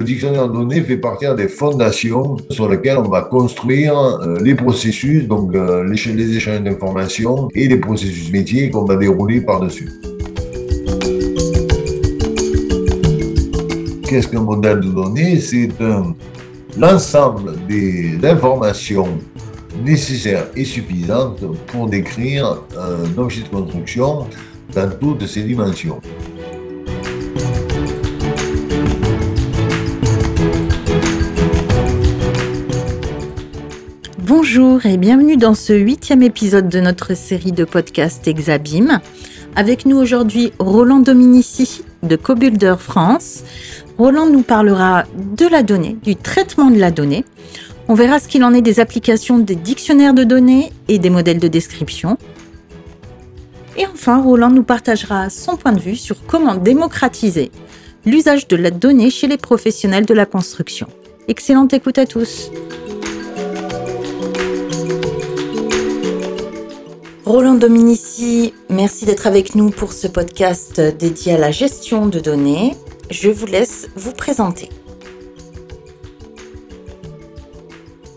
Dictionnaire de données fait partie des fondations sur lesquelles on va construire euh, les processus, donc euh, les, les échanges d'informations et les processus métiers qu'on va dérouler par-dessus. Qu'est-ce qu'un modèle de données? C'est l'ensemble des informations nécessaires et suffisantes pour décrire un objet de construction dans toutes ses dimensions. Bonjour et bienvenue dans ce huitième épisode de notre série de podcasts Exabim. Avec nous aujourd'hui Roland Dominici de CoBuilder France. Roland nous parlera de la donnée, du traitement de la donnée. On verra ce qu'il en est des applications des dictionnaires de données et des modèles de description. Et enfin, Roland nous partagera son point de vue sur comment démocratiser l'usage de la donnée chez les professionnels de la construction. Excellente écoute à tous. Roland Dominici, merci d'être avec nous pour ce podcast dédié à la gestion de données. Je vous laisse vous présenter.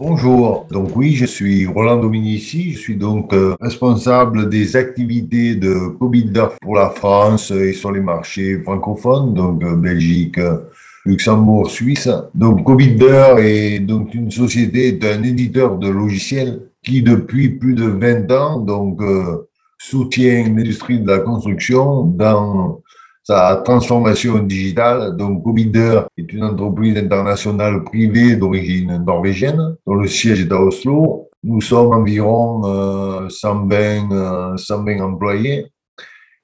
Bonjour, donc oui, je suis Roland Dominici, je suis donc euh, responsable des activités de CoBuilder pour la France et sur les marchés francophones, donc euh, Belgique, Luxembourg, Suisse. Donc CoBuilder est donc une société, un éditeur de logiciels qui depuis plus de 20 ans donc euh, soutient l'industrie de la construction dans sa transformation digitale. Donc, Cobider est une entreprise internationale privée d'origine norvégienne, dont le siège est à Oslo. Nous sommes environ euh, 120, 120 euh, employés.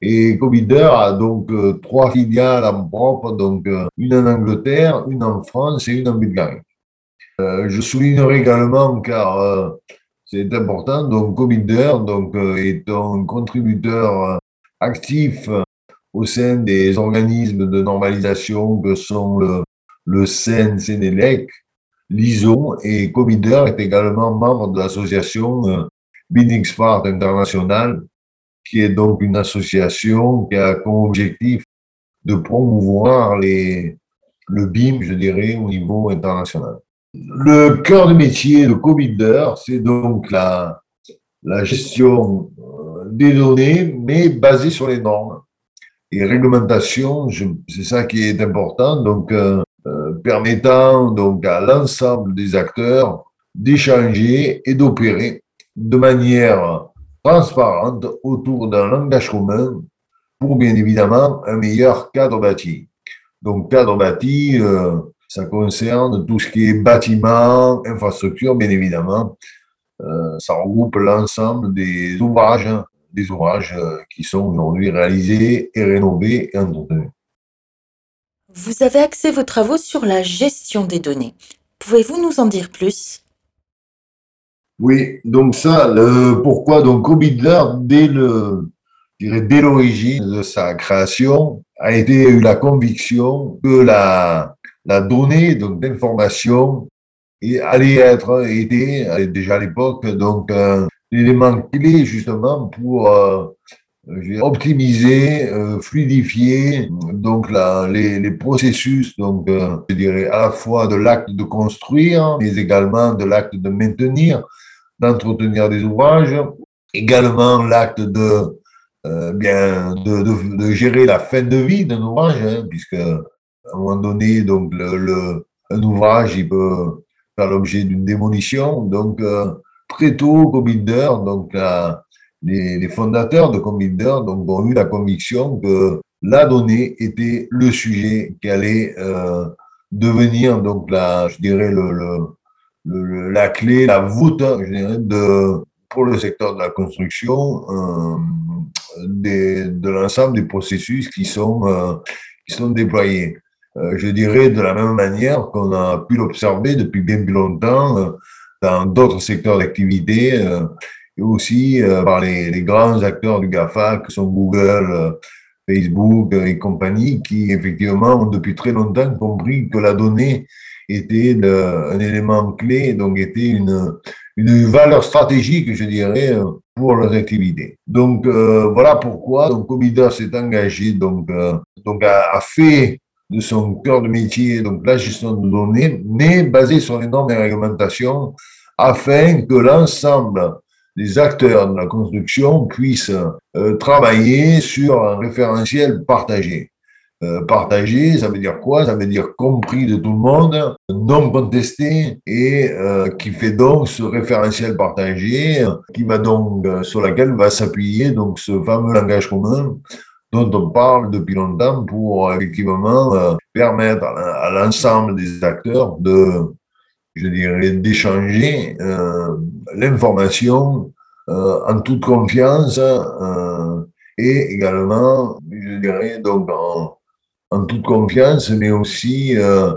Et Cobider a donc euh, trois filiales en propre, donc une en Angleterre, une en France et une en Bulgarie. je soulignerai également, car c'est important. Donc, Cominder donc, euh, est un contributeur euh, actif au sein des organismes de normalisation que sont le, le CEN, CENELEC, l'ISO et Cominder est également membre de l'association euh, Building International, qui est donc une association qui a comme objectif de promouvoir les, le BIM, je dirais, au niveau international. Le cœur de métier de CoBuilder, c'est donc la, la gestion euh, des données, mais basée sur les normes et réglementations. C'est ça qui est important, donc euh, euh, permettant donc à l'ensemble des acteurs d'échanger et d'opérer de manière transparente autour d'un langage commun pour bien évidemment un meilleur cadre bâti. Donc cadre bâti, ça concerne tout ce qui est bâtiment, infrastructure, bien évidemment. Euh, ça regroupe l'ensemble des ouvrages, des ouvrages euh, qui sont aujourd'hui réalisés et rénovés et entretenus. Vous avez axé vos travaux sur la gestion des données. Pouvez-vous nous en dire plus? Oui, donc ça, le, pourquoi donc Cobidler, dès le, dès l'origine de sa création, a été eu la conviction que la, la donnée donc d'information allait être était déjà à l'époque donc un élément clé justement pour euh, optimiser, euh, fluidifier donc la, les, processus donc euh, je dirais à la fois de l'acte de construire mais également de l'acte de maintenir, d'entretenir des ouvrages, également l'acte de bien de, de, gérer la fin de vie d'un ouvrage hein, puisque à un moment donné, donc le, un ouvrage, il peut faire l'objet d'une démolition. Donc, très tôt, Cominder, donc les, les, fondateurs de Cominder donc, ont eu la conviction que la donnée était le sujet qui allait euh, devenir, donc, la, je dirais, la clé, la voûte, je dirais, de, pour le secteur de la construction, euh, de l'ensemble des processus qui sont, euh, qui sont déployés. Euh, je dirais de la même manière qu'on a pu l'observer depuis bien plus longtemps euh, dans d'autres secteurs d'activité euh, et aussi par les, grands acteurs du GAFA que sont Google, Facebook et compagnie qui effectivement ont depuis très longtemps compris que la donnée était un élément clé, donc était une, une valeur stratégique, je dirais, pour leurs activités. Donc voilà pourquoi donc Comida s'est engagé donc donc a, fait de son cœur de métier donc la gestion de données, mais basée sur les normes et réglementations afin que l'ensemble des acteurs de la construction puissent euh, travailler sur un référentiel partagé. Euh, partagé, ça veut dire quoi? Ça veut dire compris de tout le monde, non contesté, et euh, qui fait donc ce référentiel partagé, qui va donc sur laquelle va s'appuyer donc ce fameux langage commun dont on parle depuis longtemps pour effectivement permettre à l'ensemble des acteurs de je dirais, d'échanger euh, l'information euh, en toute confiance euh, et également, je dirais, donc en, toute confiance, mais aussi euh,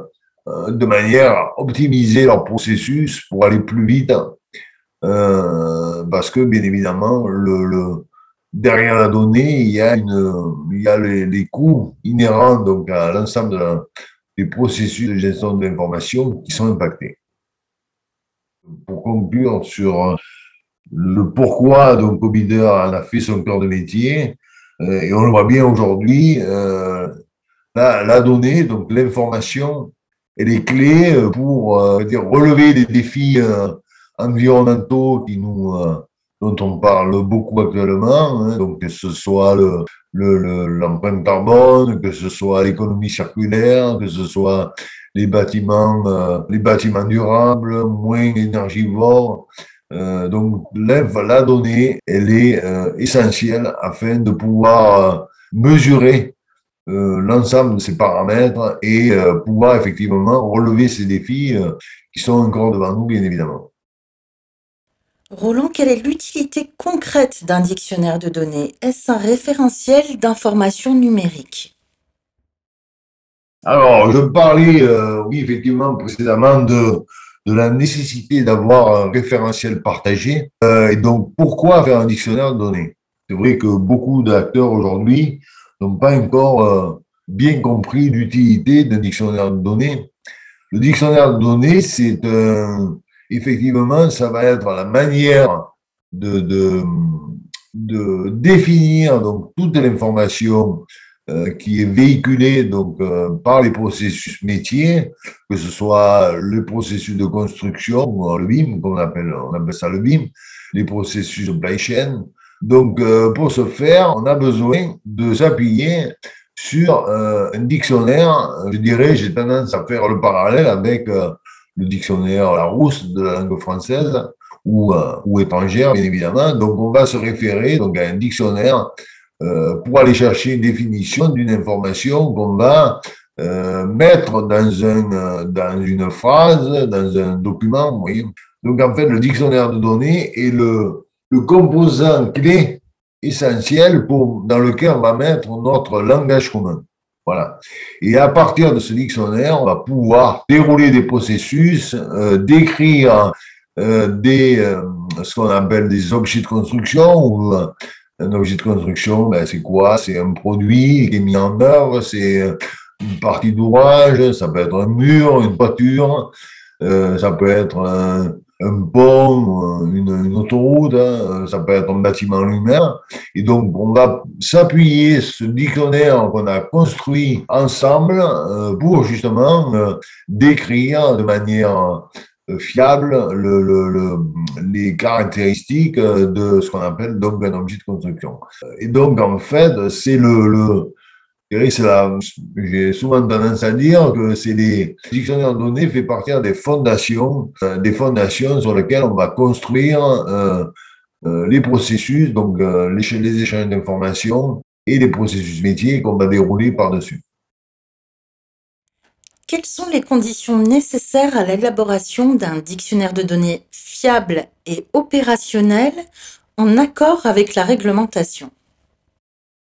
euh, de manière à optimiser leur processus pour aller plus vite. Euh, parce que, bien évidemment, le, le, derrière la donnée, il y a, une, il y a les, les coûts inhérents donc, à l'ensemble des processus de gestion de l'information qui sont impactés pour conclure sur euh, le pourquoi donc Obider en a fait son cœur de métier, euh, et on le voit bien aujourd'hui, euh, la, la, donnée, donc l'information, elle est clé pour dire, relever les défis environnementaux qui nous, dont on parle beaucoup actuellement, hein, donc que ce soit le, l'empreinte le, carbone, que ce soit l'économie circulaire, que ce soit les bâtiments, euh, les bâtiments durables, moins énergivores. Euh, donc la donnée, elle est euh, essentielle afin de pouvoir mesurer l'ensemble de ces paramètres et pouvoir effectivement relever ces défis qui sont encore devant nous, bien évidemment. Roland, quelle est l'utilité concrète d'un dictionnaire de données? Est-ce un référentiel d'information numérique? Alors, je parlais, euh, oui, effectivement, précédemment de, de la nécessité d'avoir un référentiel partagé. Euh, et donc, pourquoi faire un dictionnaire de données C'est vrai que beaucoup d'acteurs aujourd'hui n'ont pas encore euh, bien compris l'utilité d'un dictionnaire de données. Le dictionnaire de données, c'est effectivement, ça va être la manière de, de, de définir donc toute l'information qui est véhiculé donc euh, par les processus métiers, que ce soit le processus de construction, le BIM, qu'on appelle, on appelle ça le BIM, les processus de supply chain. Donc, euh, pour ce faire, on a besoin de s'appuyer sur un dictionnaire. Je dirais, j'ai tendance à faire le parallèle avec le dictionnaire Larousse de la langue française ou, ou étrangère, bien évidemment. Donc, on va se référer donc à un dictionnaire euh, pour aller chercher une définition d'une information qu'on va euh, mettre dans, un, dans une phrase, dans un document. Oui. Donc en fait, le dictionnaire de données est le, le composant clé essentiel pour, dans lequel on va mettre notre langage commun. Voilà. Et à partir de ce dictionnaire, on va pouvoir dérouler des processus, euh, décrire euh, des, euh, ce qu'on appelle des objets de construction ou un objet de construction, ben, c'est quoi? C'est un produit qui est mis en œuvre, c'est une partie d'ouvrage, ça peut être un mur, une toiture, euh, ça peut être un, pont, une, autoroute, hein, ça peut être un bâtiment lui-même. Et donc, on va s'appuyer ce dictionnaire qu'on a construit ensemble euh, pour justement euh, décrire de manière fiable le, le, le, les caractéristiques de ce qu'on appelle donc un objet de construction. Et donc, en fait, c'est le, j'ai souvent tendance à dire que c'est les dictionnaires de données fait partie des fondations, euh, des fondations sur lesquelles on va construire euh, euh, les processus, donc euh, les échanges d'informations et les processus métiers qu'on va dérouler par-dessus. Quelles sont les conditions nécessaires à l'élaboration d'un dictionnaire de données fiable et opérationnel en accord avec la réglementation?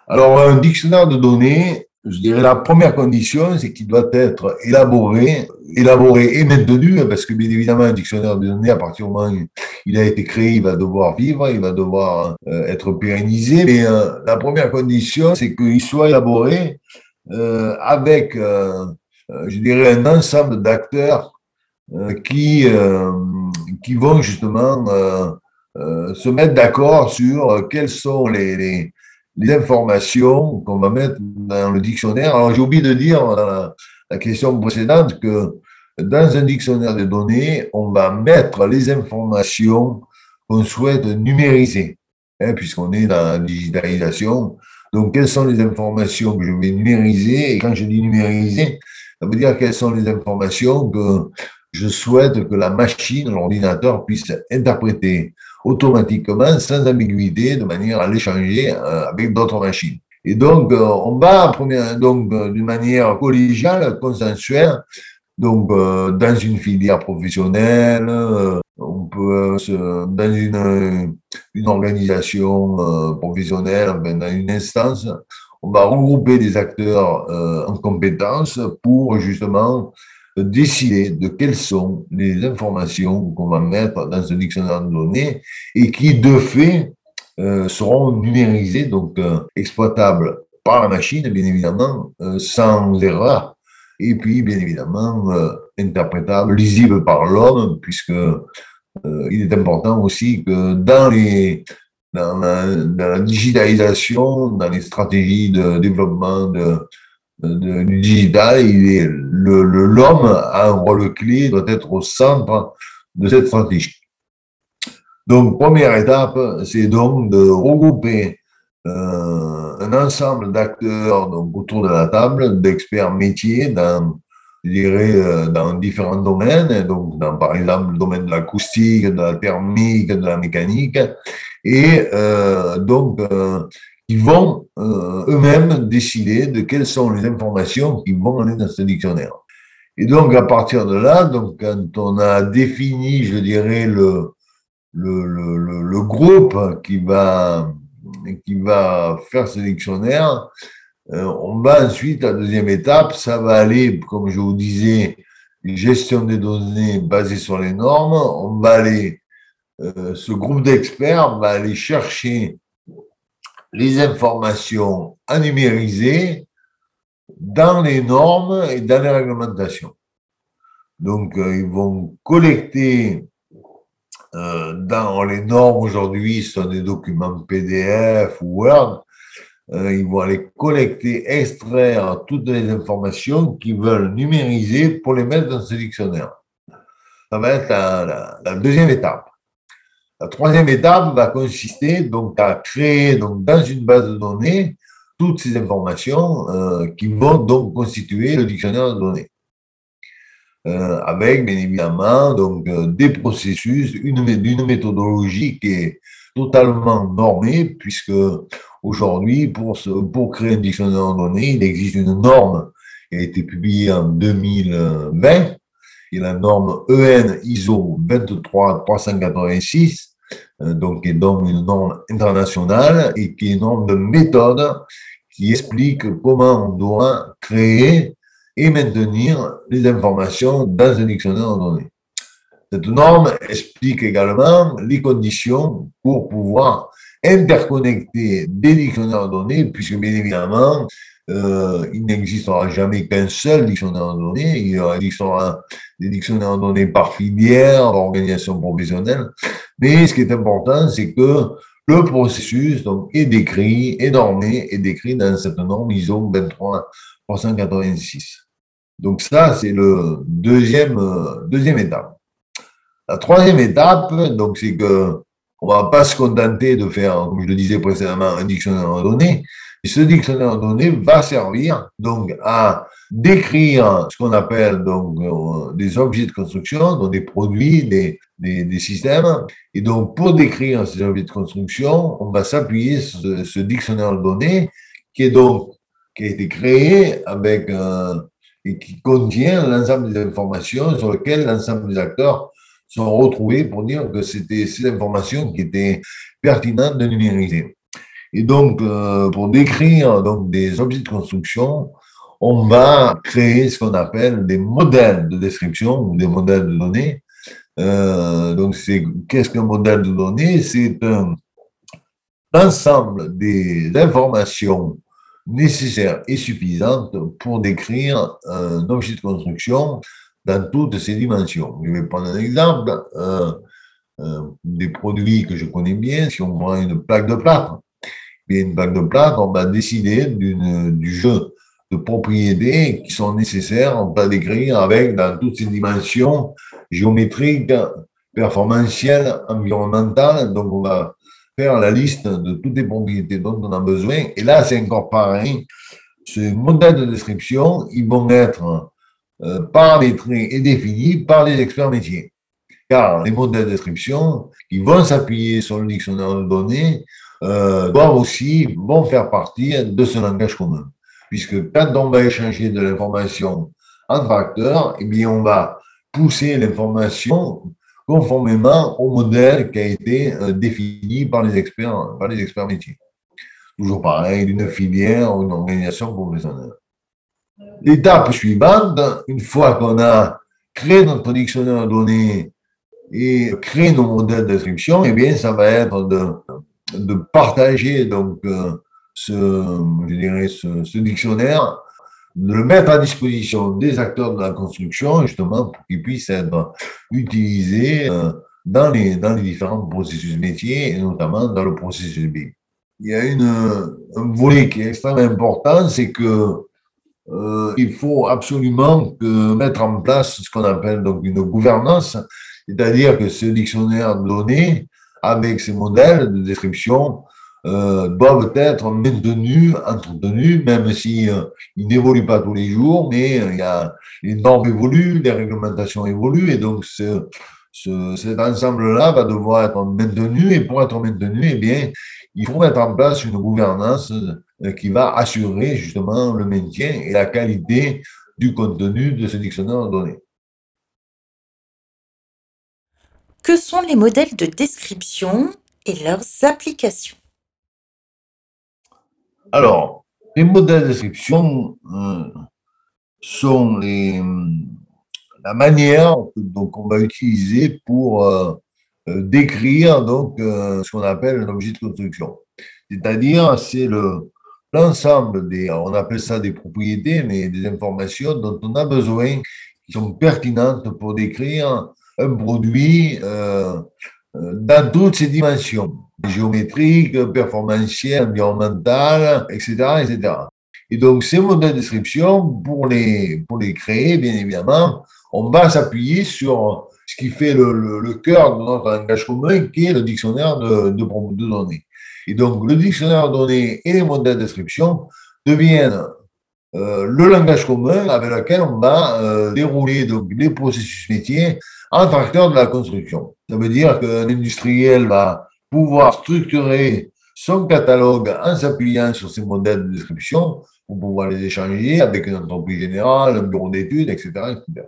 Alors, un dictionnaire de données, je dirais la première condition, c'est qu'il doit être élaboré, élaboré et maintenu, parce que bien évidemment, un dictionnaire de données, à partir du moment où il a été créé, il va devoir vivre, il va devoir euh, être pérennisé. Mais euh, la première condition, c'est qu'il soit élaboré euh, avec je dirais, un ensemble d'acteurs euh, qui, euh, qui vont justement se mettre d'accord sur quelles sont les, les, informations qu'on va mettre dans le dictionnaire. Alors j'ai oublié de dire dans la question précédente que dans un dictionnaire de données, on va mettre les informations qu'on souhaite numériser, hein, puisqu'on est dans la digitalisation. Donc, quelles sont les informations que je vais numériser? Et quand je dis numériser, ça veut dire quelles sont les informations que je souhaite que la machine, l'ordinateur, puisse interpréter automatiquement, sans ambiguïté, de manière à l'échanger euh, avec d'autres machines. Et donc, euh, on va, donc, euh, d'une manière collégiale, consensuelle, donc, dans une filière professionnelle, on peut dans une organisation professionnelle, dans une instance, on va regrouper des acteurs en compétences pour justement décider de quelles sont les informations qu'on va mettre dans ce dictionnaire de données et qui, de fait, seront numérisées, donc exploitables par la machine, bien évidemment, sans erreur. Et puis bien évidemment euh, interprétable, lisible par l'homme, puisque euh, il est important aussi que dans les dans la, digitalisation, dans les stratégies de développement du digital, le l'homme a un rôle clé, doit être au centre de cette stratégie. Donc première étape, c'est donc de regrouper euh, un ensemble d'acteurs donc autour de la table, d'experts métiers dans, je dirais, euh, dans différents domaines, donc dans, par exemple le domaine de l'acoustique, de la thermique, de la mécanique, et euh, donc euh, ils vont eux-mêmes décider de quelles sont les informations qui vont aller dans ce dictionnaire. Et donc à partir de là, donc quand on a défini, je dirais le le, le, le groupe qui va qui va faire ce dictionnaire, euh, on va ensuite, la deuxième étape, ça va aller, comme je vous disais, gestion des données basée sur les normes. On va aller, euh, ce groupe d'experts va aller chercher les informations à numériser dans les normes et dans les réglementations. Donc, euh, ils vont collecter dans les normes aujourd'hui, ce sont des documents PDF ou Word. Euh, ils vont aller collecter, extraire toutes les informations qu'ils veulent numériser pour les mettre dans ce dictionnaire. Ça va être la, deuxième étape. La troisième étape va consister donc à créer donc dans une base de données toutes ces informations euh, qui vont donc constituer le dictionnaire de données. Euh, avec bien évidemment donc des processus, une méthodologie qui est totalement normée, puisque aujourd'hui, pour, créer un dictionnaire de données, il existe une norme qui a été publiée en 2020, qui est la norme EN ISO 23386, euh, donc qui est donc une norme internationale et qui est une norme de méthode qui explique comment on doit créer et maintenir les informations dans un dictionnaire de données. Cette norme explique également les conditions pour pouvoir interconnecter des dictionnaires de données, puisque bien évidemment, euh, il n'existera jamais qu'un seul dictionnaire de données, il y aura des dictionnaires de données par filière, par organisation professionnelle, mais ce qui est important, c'est que le processus donc, est décrit, est normé, est décrit dans cette norme ISO 23386. Donc ça, c'est le deuxième, euh, deuxième étape. La troisième étape, donc, c'est que on va pas se contenter de faire, comme je le disais précédemment, un dictionnaire de données. Et ce dictionnaire de données va servir donc à décrire ce qu'on appelle donc euh, des objets de construction, donc des produits, des, des, systèmes. Et donc, pour décrire ces objets de construction, on va s'appuyer sur ce, ce, dictionnaire de données qui est donc qui a été créé avec un, et qui contient l'ensemble des informations sur lesquelles l'ensemble des acteurs sont retrouvés pour dire que c'était ces informations qui étaient pertinentes de numériser. Et donc, euh, pour décrire donc, des objets de construction, on va créer ce qu'on appelle des modèles de description ou des modèles de données. Euh, donc, c'est qu'est-ce qu'un modèle de données? C'est un ensemble des informations nécessaire et suffisante pour décrire un objet de construction dans toutes ses dimensions. Je vais prendre un exemple. Des produits que je connais bien, si on prend une plaque de plâtre, bien une plaque de plâtre, on va décider du jeu de propriétés qui sont nécessaires, on va décrire avec dans toutes ces dimensions géométriques, performantielles, environnementales. Donc, on va faire la liste de toutes les propriétés dont on a besoin. Et là, c'est encore pareil. Ces modèles de description, ils vont être euh, paramétrés et définis par les experts métiers. Car les modèles de description, qui vont s'appuyer sur le dictionnaire de données, euh, doivent aussi vont faire partie de ce langage commun puisque quand on va échanger de l'information entre acteurs, eh bien, on va pousser l'information conformément au modèle qui a été euh, défini par les experts, par les experts métiers. Toujours pareil, d'une filière ou une organisation professionnelle. L'étape suivante, une fois qu'on a créé notre dictionnaire de données et créé nos modèles d'inscription, eh bien, ça va être de, partager donc euh, ce, je dirais, ce, dictionnaire, de le mettre à disposition des acteurs de la construction, justement, pour qu'il puisse être utilisé euh, dans les, dans les différents processus métiers, et notamment dans le processus B. Il y a un volet qui est extrêmement important, c'est que euh, il faut absolument mettre en place ce qu'on appelle donc une gouvernance, c'est-à-dire que ce dictionnaire de données, avec ses modèles de description, euh, doivent être maintenus, entretenus, même si euh, n'évoluent pas tous les jours, mais euh, il y a, les normes évoluent, les réglementations évoluent, et donc ce, ce, cet ensemble-là va devoir être maintenu, et pour être maintenu, eh bien, il faut mettre en place une gouvernance qui va assurer justement le maintien et la qualité du contenu de ce dictionnaire de données. Que sont les modèles de description et leurs applications? Alors, les modèles de description euh, sont les, la manière donc, on va utiliser pour euh, euh, décrire donc, ce qu'on appelle un objet de construction. C'est-à-dire, c'est le, l'ensemble des, on appelle ça des propriétés, mais des informations dont on a besoin, qui sont pertinentes pour décrire un produit dans toutes ses dimensions géométrique, performantiel, environnemental, etc., etc. Et donc, ces modèles de description, pour les, pour les créer, bien évidemment, on va s'appuyer sur ce qui fait le, le, cœur de notre langage commun, qui est le dictionnaire de, de, données. Et donc, le dictionnaire de données et les modèles de description deviennent euh, le langage commun avec lequel on va euh, dérouler les processus métiers entre acteurs de la construction. Ça veut dire qu'un industriel va pouvoir structurer son catalogue en s'appuyant sur ces modèles de description pour pouvoir les échanger avec une entreprise générale, un bureau d'études, etc., etc.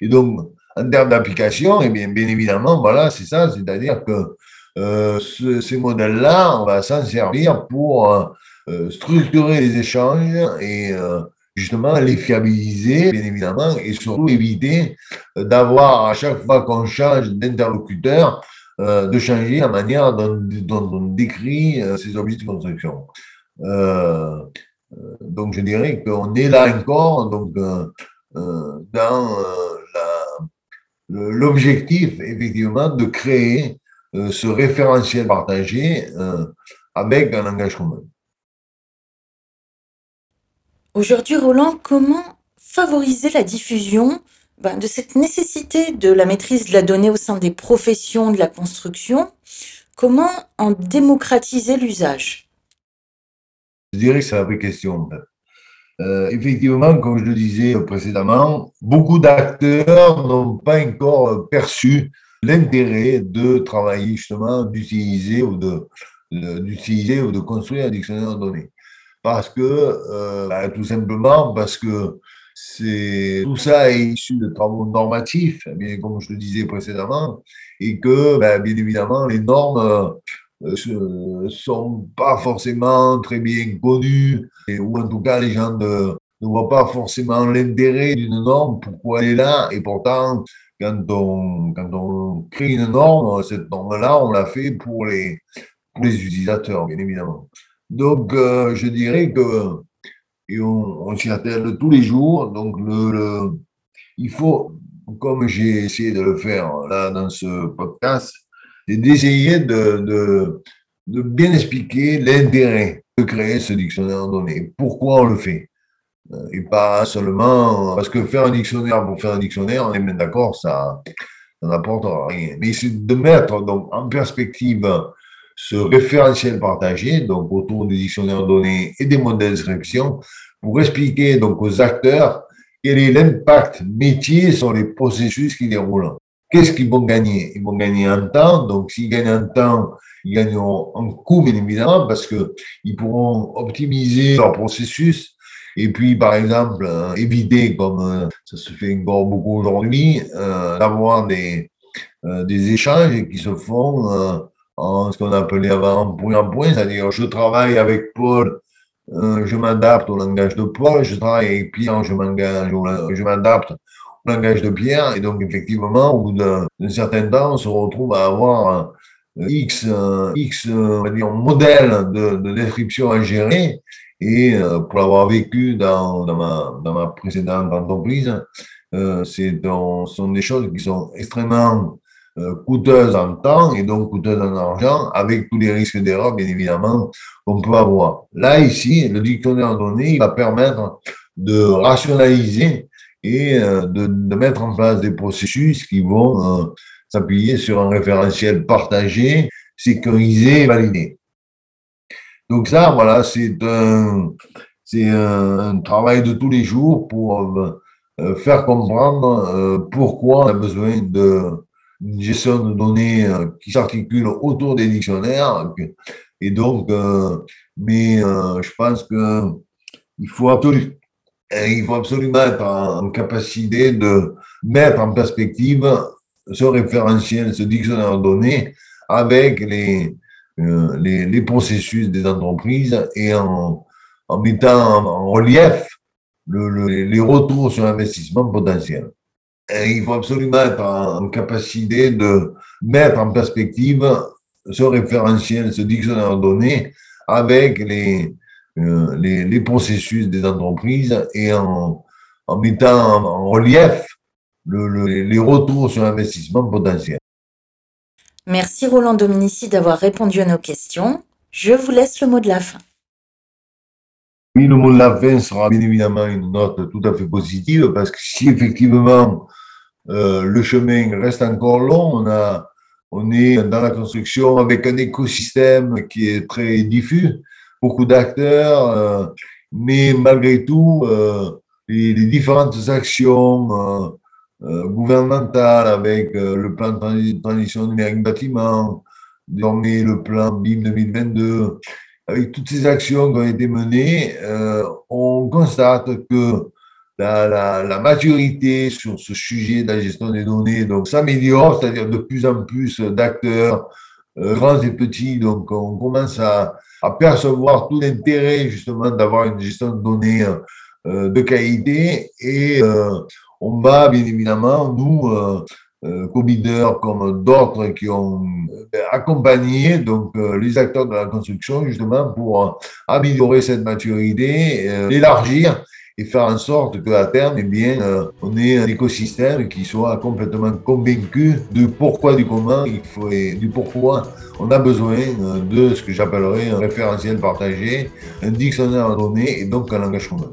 Et donc, en termes d'application, eh bien, bien évidemment, voilà, c'est ça, c'est-à-dire que euh, ces modèles-là, on va s'en servir pour euh, structurer les échanges et euh, justement les fiabiliser, bien évidemment, et surtout éviter d'avoir à chaque fois qu'on change d'interlocuteur, euh, de changer la manière dont, on décrit euh, ces objets de construction. Euh, donc je dirais qu'on est là encore dans l'objectif effectivement de créer ce référentiel partagé avec un langage commun. Aujourd'hui, Roland, comment favoriser la diffusion ben, de cette nécessité de la maîtrise de la donnée au sein des professions de la construction, comment en démocratiser l'usage? Je dirais que c'est la vraie question. Euh, effectivement, comme je le disais précédemment, beaucoup d'acteurs n'ont pas encore perçu l'intérêt de travailler justement, d'utiliser ou de, d'utiliser ou de construire un dictionnaire de données. Parce que, euh, ben, tout simplement, parce que c'est tout ça est issu de travaux normatifs, bien comme je le disais précédemment, et que ben, bien évidemment les normes ne euh, sont pas forcément très bien connues, ou en tout cas les gens ne voient pas forcément l'intérêt d'une norme, pourquoi elle est là, et pourtant quand on, crée une norme, cette norme-là, on l'a fait pour les, utilisateurs, bien évidemment. Donc, euh, je dirais que et on, s'y attelle tous les jours. Donc, il faut comme j'ai essayé de le faire là dans ce podcast, d'essayer de, de, de, bien expliquer l'intérêt de créer ce dictionnaire donné. Pourquoi on le fait? Et pas seulement parce que faire un dictionnaire pour faire un dictionnaire, on est bien d'accord, ça, ça n'apporte rien. Mais c'est de mettre donc en perspective ce référentiel partagé, donc autour du dictionnaire donné et des modèles d'inscription, pour expliquer donc aux acteurs quel est l'impact métier sur les processus qui déroulent. Qu'est-ce qu'ils vont gagner? Ils vont gagner en temps, donc s'ils gagnent en temps, ils gagneront en coût, bien évidemment, parce qu'ils pourront optimiser leur processus et puis, par exemple, euh, éviter, comme euh, ça se fait encore beaucoup aujourd'hui, euh, d'avoir des, des échanges qui se font en ce qu'on appelait avant point en point, c'est-à-dire je travaille avec Paul, je m'adapte au langage de Paul, je travaille avec Pierre, je m'adapte au langage de Pierre, et donc effectivement, au bout d'un certain temps, on se retrouve à avoir X, X on va dire, modèle de, description à gérer, et euh, pour l'avoir vécu dans, dans, ma, dans ma précédente entreprise, euh, ce sont des choses qui sont extrêmement euh, coûteuse en temps et donc coûteuse en argent, avec tous les risques d'erreur, bien évidemment, qu'on peut avoir. Là, ici, le dictionnaire donné, il va permettre de rationaliser et euh, de, de, mettre en place des processus qui vont euh, s'appuyer sur un référentiel partagé, sécurisé et validé. Donc ça, voilà, c'est un, c'est un, travail de tous les jours pour faire comprendre pourquoi on a besoin de une gestion de données euh, qui s'articule autour des dictionnaires. Et donc, euh, mais euh, je pense que il faut absolument, il faut absolument être en capacité de mettre en perspective ce référentiel, ce dictionnaire de données avec les, les, les, processus des entreprises et en, en mettant en relief le, le, les retours sur investissement potentiel il faut absolument être en capacité de mettre en perspective ce référentiel, ce dictionnaire de données avec les, euh, les, les, processus des entreprises et en, en mettant en relief le, le, les retours sur investissement potentiel. Merci Roland Dominici d'avoir répondu à nos questions. Je vous laisse le mot de la fin. Oui, le mot de la fin sera bien évidemment une note tout à fait positive parce que si effectivement euh, le chemin reste encore long. On, a, on est dans la construction avec un écosystème qui est très diffus, beaucoup d'acteurs, euh, mais malgré tout, euh, les, les, différentes actions gouvernementales avec le plan de transition numérique bâtiment, désormais le plan BIM 2022, avec toutes ces actions qui ont été menées, on constate que la, maturité sur ce sujet de la gestion des données donc s'améliore, c'est-à-dire de plus en plus d'acteurs, euh, grands et petits. Donc, on commence à, percevoir tout l'intérêt justement d'avoir une gestion de données euh, de qualité et euh, on va bien évidemment, nous, euh, euh comme d'autres qui ont euh, accompagné donc les acteurs de la construction justement pour améliorer cette maturité, l'élargir et faire en sorte qu'à terme, eh bien, euh, on ait un écosystème qui soit complètement convaincu du pourquoi, du comment, il faut, et du pourquoi on a besoin euh, de ce que j'appellerais un référentiel partagé, un dictionnaire donné et donc un langage commun.